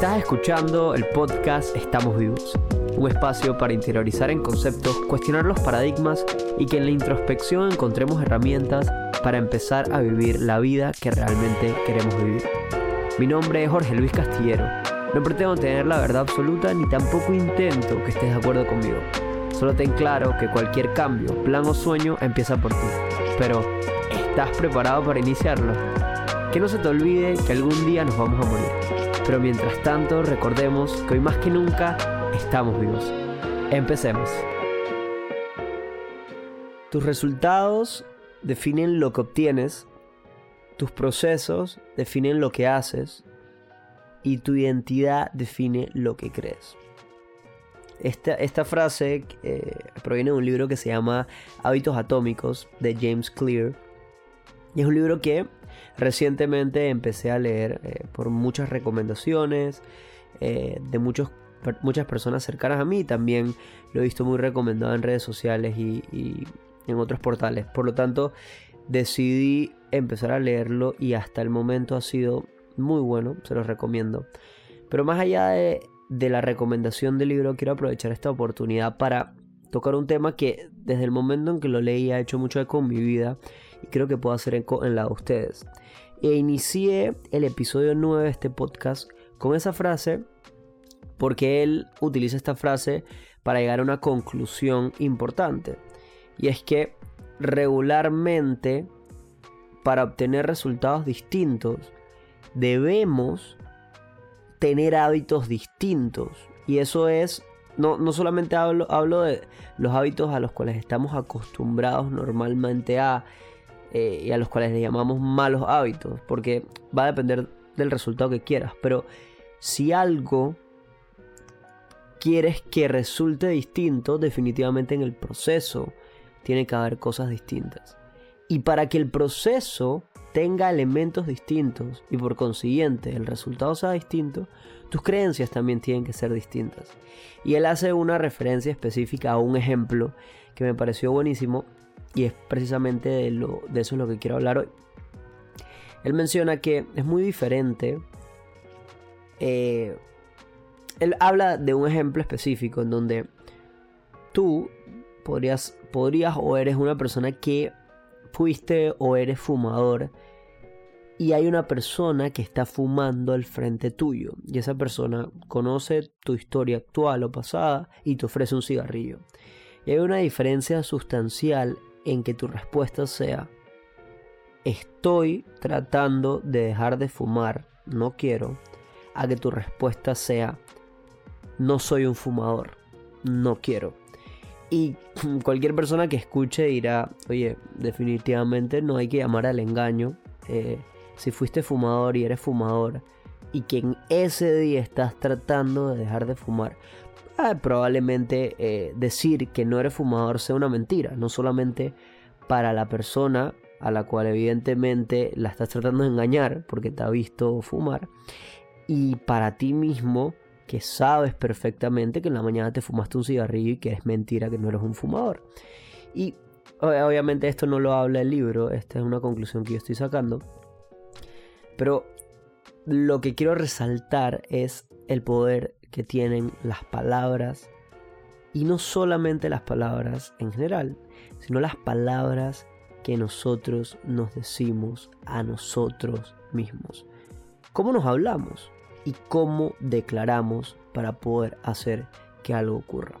Estás escuchando el podcast Estamos Vivos, un espacio para interiorizar en conceptos, cuestionar los paradigmas y que en la introspección encontremos herramientas para empezar a vivir la vida que realmente queremos vivir. Mi nombre es Jorge Luis Castillero. No pretendo tener la verdad absoluta ni tampoco intento que estés de acuerdo conmigo. Solo ten claro que cualquier cambio, plan o sueño empieza por ti. Pero, ¿estás preparado para iniciarlo? Que no se te olvide que algún día nos vamos a morir. Pero mientras tanto, recordemos que hoy más que nunca estamos vivos. Empecemos. Tus resultados definen lo que obtienes, tus procesos definen lo que haces y tu identidad define lo que crees. Esta, esta frase eh, proviene de un libro que se llama Hábitos Atómicos de James Clear. Y es un libro que recientemente empecé a leer eh, por muchas recomendaciones eh, de muchos, muchas personas cercanas a mí. También lo he visto muy recomendado en redes sociales y, en otros portales. Por lo tanto, decidí empezar a leerlo y hasta el momento ha sido muy bueno, se los recomiendo. Pero más allá de, de la recomendación del libro, quiero aprovechar esta oportunidad para tocar un tema que desde el momento en que lo leí ha hecho mucho eco en mi vida y creo que puedo hacer eco en la de ustedes. E inicié el episodio 9 de este podcast con esa frase porque él utiliza esta frase para llegar a una conclusión importante. Y es que regularmente para obtener resultados distintos debemos tener hábitos distintos. Y eso es, no, no solamente hablo, hablo de los hábitos a los cuales estamos acostumbrados normalmente a, eh, y a los cuales le llamamos malos hábitos, porque va a depender del resultado que quieras. Pero si algo quieres que resulte distinto, definitivamente en el proceso tiene que haber cosas distintas. Y para que el proceso tenga elementos distintos y por consiguiente el resultado sea distinto, tus creencias también tienen que ser distintas. Y él hace una referencia específica a un ejemplo que me pareció buenísimo y es precisamente de, eso es lo que quiero hablar hoy. Él menciona que es muy diferente. Eh, él habla de un ejemplo específico en donde tú podrías, podrías o eres una persona que fuiste o eres fumador y hay una persona que está fumando al frente tuyo y esa persona conoce tu historia actual o pasada y te ofrece un cigarrillo. Y hay una diferencia sustancial en que tu respuesta sea estoy tratando de dejar de fumar, no quiero, a que tu respuesta sea no soy un fumador, no quiero. Y cualquier persona que escuche dirá, oye, definitivamente no hay que llamar al engaño. Eh, si fuiste fumador y eres fumador y que en ese día estás tratando de dejar de fumar, probablemente eh, decir que no eres fumador sea una mentira, no solamente para la persona a la cual evidentemente la estás tratando de engañar porque te ha visto fumar, y para ti mismo que sabes perfectamente que en la mañana te fumaste un cigarrillo y que es mentira que no eres un fumador. Y obviamente esto no lo habla el libro, esta es una conclusión que yo estoy sacando. Pero lo que quiero resaltar es el poder que tienen las palabras y no solamente las palabras en general, sino las palabras que nosotros nos decimos a nosotros mismos. ¿Cómo nos hablamos? y cómo declaramos para poder hacer que algo ocurra.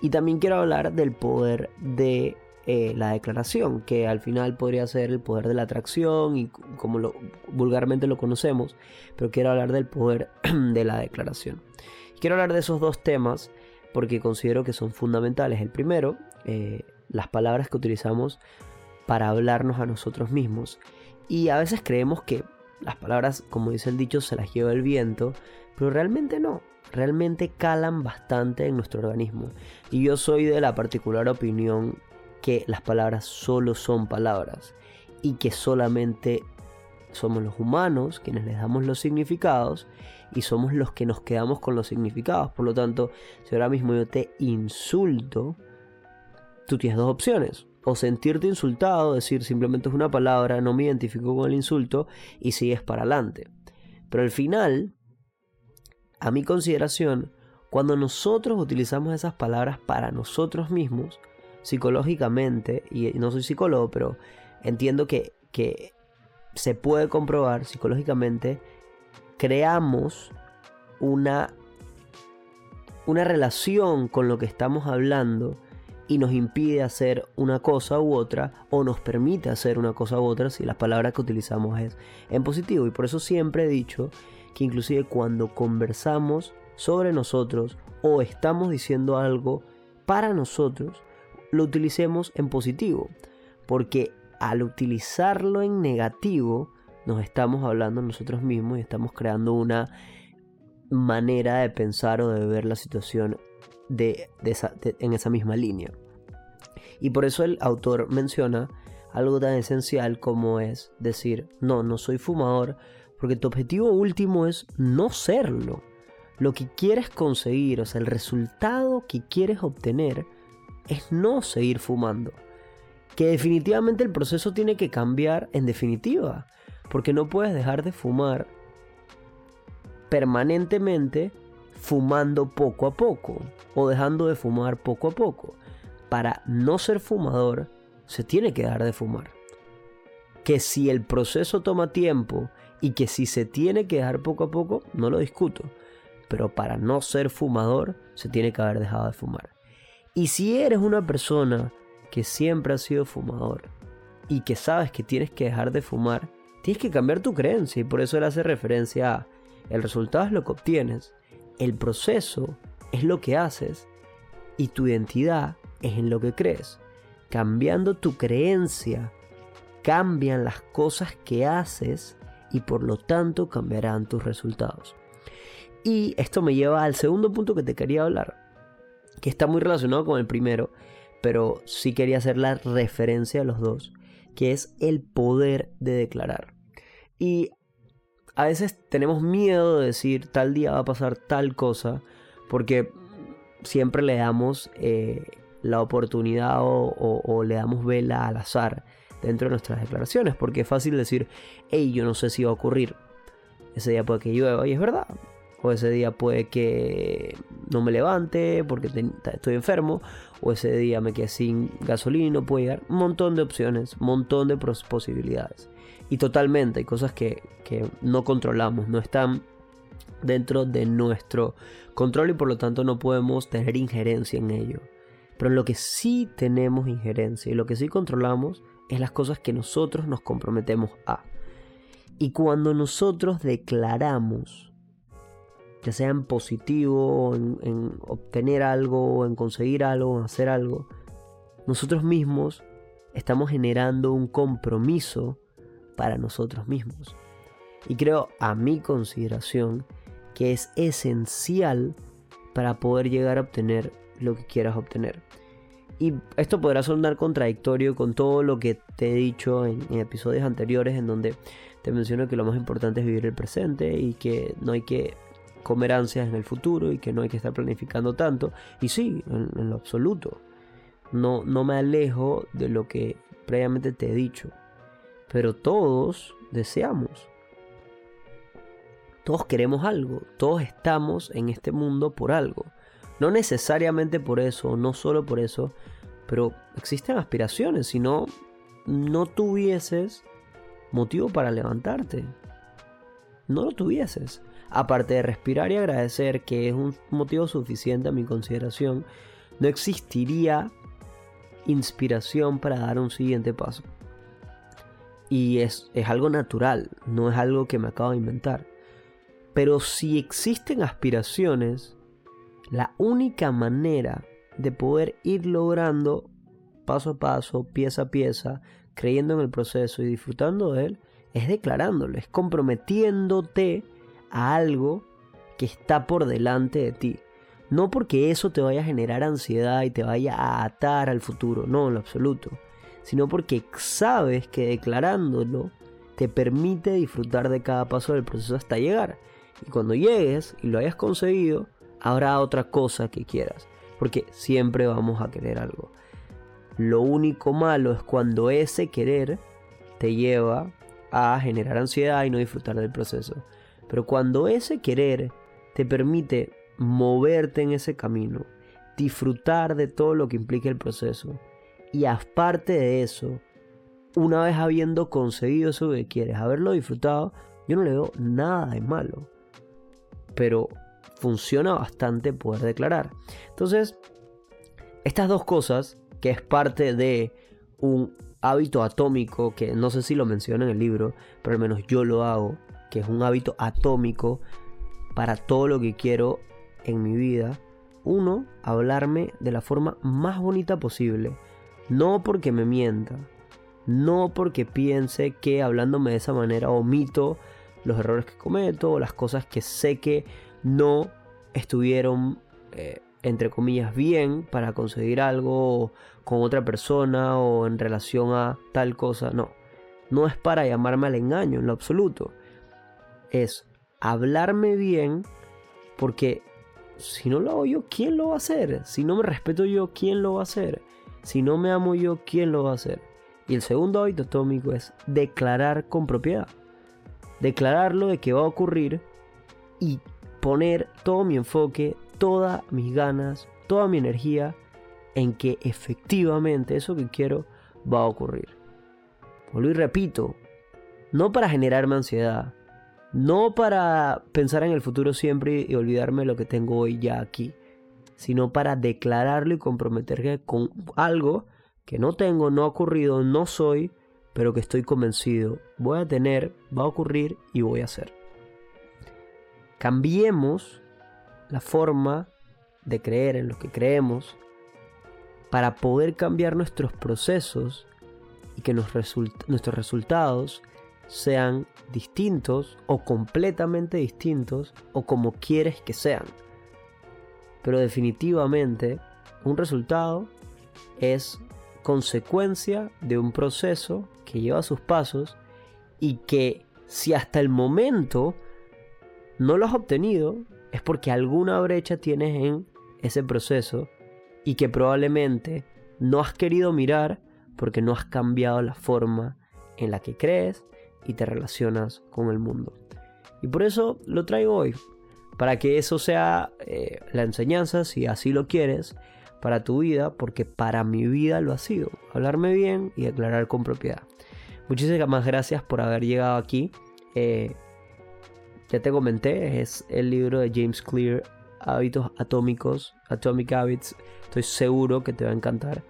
Y también quiero hablar del poder de eh, la declaración, que al final podría ser el poder de la atracción y como lo, vulgarmente lo conocemos, pero quiero hablar del poder de la declaración. Quiero hablar de esos dos temas porque considero que son fundamentales. El primero, eh, las palabras que utilizamos para hablarnos a nosotros mismos. Y a veces creemos que las palabras, como dice el dicho, se las lleva el viento, pero realmente no, realmente calan bastante en nuestro organismo. Y yo soy de la particular opinión que las palabras solo son palabras y que solamente somos los humanos quienes les damos los significados y somos los que nos quedamos con los significados. Por lo tanto, si ahora mismo yo te insulto, tú tienes dos opciones o sentirte insultado, decir simplemente es una palabra, no me identifico con el insulto y sigues para adelante. Pero al final a mi consideración, cuando nosotros utilizamos esas palabras para nosotros mismos, psicológicamente, y no soy psicólogo, pero entiendo que, que se puede comprobar psicológicamente, creamos una, una relación con lo que estamos hablando y nos impide hacer una cosa u otra o nos permite hacer una cosa u otra si las palabras que utilizamos es en positivo. Y por eso siempre he dicho que inclusive cuando conversamos sobre nosotros o estamos diciendo algo para nosotros, lo utilicemos en positivo. Porque al utilizarlo en negativo, nos estamos hablando nosotros mismos y estamos creando una manera de pensar o de ver la situación en esa misma línea. Y por eso el autor menciona algo tan esencial como es decir, no, no soy fumador, porque tu objetivo último es no serlo. Lo que quieres conseguir, o sea, el resultado que quieres obtener es no seguir fumando. Que definitivamente el proceso tiene que cambiar en definitiva, porque no puedes dejar de fumar permanentemente fumando poco a poco o dejando de fumar poco a poco. Para no ser fumador, se tiene que dejar de fumar. Que si el proceso toma tiempo y que si se tiene que dejar poco a poco, no lo discuto. Pero para no ser fumador, se tiene que haber dejado de fumar. Y si eres una persona que siempre ha sido fumador y que sabes que tienes que dejar de fumar, tienes que cambiar tu creencia y por eso él hace referencia a el resultado es lo que obtienes el proceso es lo que haces y tu identidad es en lo que crees. Cambiando tu creencia, cambian las cosas que haces y por lo tanto cambiarán tus resultados. Y esto me lleva al segundo punto que te quería hablar, que está muy relacionado con el primero, pero sí quería hacer la referencia a los dos, que es el poder de declarar. Y a veces tenemos miedo de decir tal día va a pasar tal cosa, porque siempre le damos eh, la oportunidad o, le damos vela al azar dentro de nuestras declaraciones, porque es fácil decir, hey, yo no sé si va a ocurrir. Ese día puede que llueva y es verdad. O ese día puede que no me levante porque estoy enfermo. O ese día me quede sin gasolina. Puede llegar un montón de opciones, montón de posibilidades. Y totalmente, hay cosas que, no controlamos, no están dentro de nuestro control y por lo tanto no podemos tener injerencia en ello. Pero en lo que sí tenemos injerencia y lo que sí controlamos es las cosas que nosotros nos comprometemos a. Y cuando nosotros declaramos, ya sea en positivo, en, en obtener algo, en conseguir algo, en hacer algo, nosotros mismos estamos generando un compromiso para nosotros mismos. Y creo, a mi consideración, que es esencial para poder llegar a obtener lo que quieras obtener. Y esto podrá sonar contradictorio con todo lo que te he dicho en, episodios anteriores en donde te menciono que lo más importante es vivir el presente y que no hay que comer ansias en el futuro y que no hay que estar planificando tanto. Y sí, en, en lo absoluto. No, no me alejo de lo que previamente te he dicho. Pero todos deseamos. Todos queremos algo. Todos estamos en este mundo por algo. No necesariamente por eso, no solo por eso, pero existen aspiraciones. Si no, no tuvieses motivo para levantarte. No lo tuvieses. Aparte de respirar y agradecer, que es un motivo suficiente a mi consideración, no existiría inspiración para dar un siguiente paso. Y es, algo natural, no es algo que me acabo de inventar. Pero si existen aspiraciones, la única manera de poder ir logrando paso a paso, pieza a pieza, creyendo en el proceso y disfrutando de él, es declarándolo, es comprometiéndote algo que está por delante de ti. No porque eso te vaya a generar ansiedad y te vaya a atar al futuro, no, en lo absoluto sino porque sabes que declarándolo te permite disfrutar de cada paso del proceso hasta llegar. Y cuando llegues y lo hayas conseguido, habrá otra cosa que quieras, porque siempre vamos a querer algo. Lo único malo es cuando ese querer te lleva a generar ansiedad y no disfrutar del proceso. Pero cuando ese querer te permite moverte en ese camino, disfrutar de todo lo que implica el proceso. Y aparte de eso, una vez habiendo conseguido eso que quieres, haberlo disfrutado, yo no le veo nada de malo. Pero funciona bastante poder declarar. Entonces, estas dos cosas, que es parte de un hábito atómico, que no sé si lo menciona en el libro, pero al menos yo lo hago, que es un hábito atómico para todo lo que quiero en mi vida. Uno, hablarme de la forma más bonita posible. No porque me mienta. No porque piense que hablándome de esa manera omito los errores que cometo o las cosas que sé que no estuvieron, eh, entre comillas, bien para conseguir algo con otra persona o en relación a tal cosa. No, no es para llamarme al engaño en lo absoluto. Es hablarme bien porque si no lo hago yo, ¿quién lo va a hacer? Si no me respeto yo, ¿quién lo va a hacer? Si no me amo yo, ¿quién lo va a hacer? Y el segundo hábito atómico es declarar con propiedad. Declararlo de que va a ocurrir y poner todo mi enfoque, todas mis ganas, toda mi energía en que efectivamente eso que quiero va a ocurrir. Vuelvo y repito, no para generarme ansiedad, no para pensar en el futuro siempre y olvidarme de lo que tengo hoy ya aquí, sino para declararlo y comprometerme con algo que no tengo, no ha ocurrido, no soy, pero que estoy convencido voy a tener, va a ocurrir y voy a hacer cambiemos la forma de creer en lo que creemos para poder cambiar nuestros procesos y que nuestros resultados sean distintos o completamente distintos o como quieres que sean. Pero definitivamente un resultado es consecuencia de un proceso que lleva sus pasos y que si hasta el momento no lo has obtenido, es porque alguna brecha tienes en ese proceso y que probablemente no has querido mirar porque no has cambiado la forma en la que crees y te relacionas con el mundo. Y por eso lo traigo hoy, para que eso sea eh, la enseñanza, si así lo quieres, para tu vida, porque para mi vida lo ha sido. Hablarme bien y declarar con propiedad. Muchísimas gracias por haber llegado aquí. Eh, ya te comenté, es el libro de James Clear, Hábitos Atómicos, Atomic Habits. Estoy seguro que te va a encantar.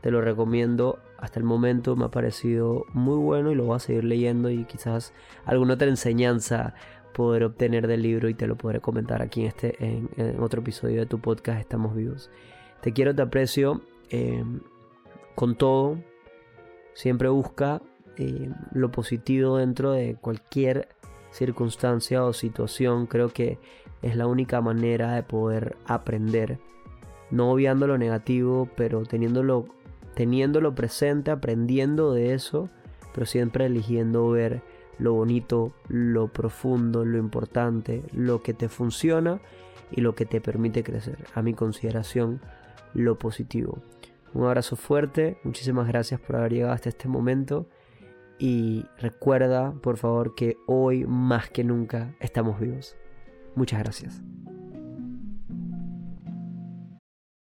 Te lo recomiendo. Hasta el momento me ha parecido muy bueno y lo voy a seguir leyendo y quizás alguna otra enseñanza poder obtener del libro y te lo podré comentar aquí en, este, en, otro episodio de tu podcast Estamos Vivos. Te quiero, te aprecio. Em, con todo, siempre busca em, lo positivo dentro de cualquier circunstancia o situación, creo que es la única manera de poder aprender. No obviando lo negativo, pero teniéndolo, teniéndolo presente, aprendiendo de eso, pero siempre eligiendo ver lo bonito, lo profundo, lo importante, lo que te funciona y lo que te permite crecer. A mi consideración, lo positivo. Un abrazo fuerte, muchísimas gracias por haber llegado hasta este momento y recuerda, por favor, que hoy más que nunca estamos vivos. Muchas gracias.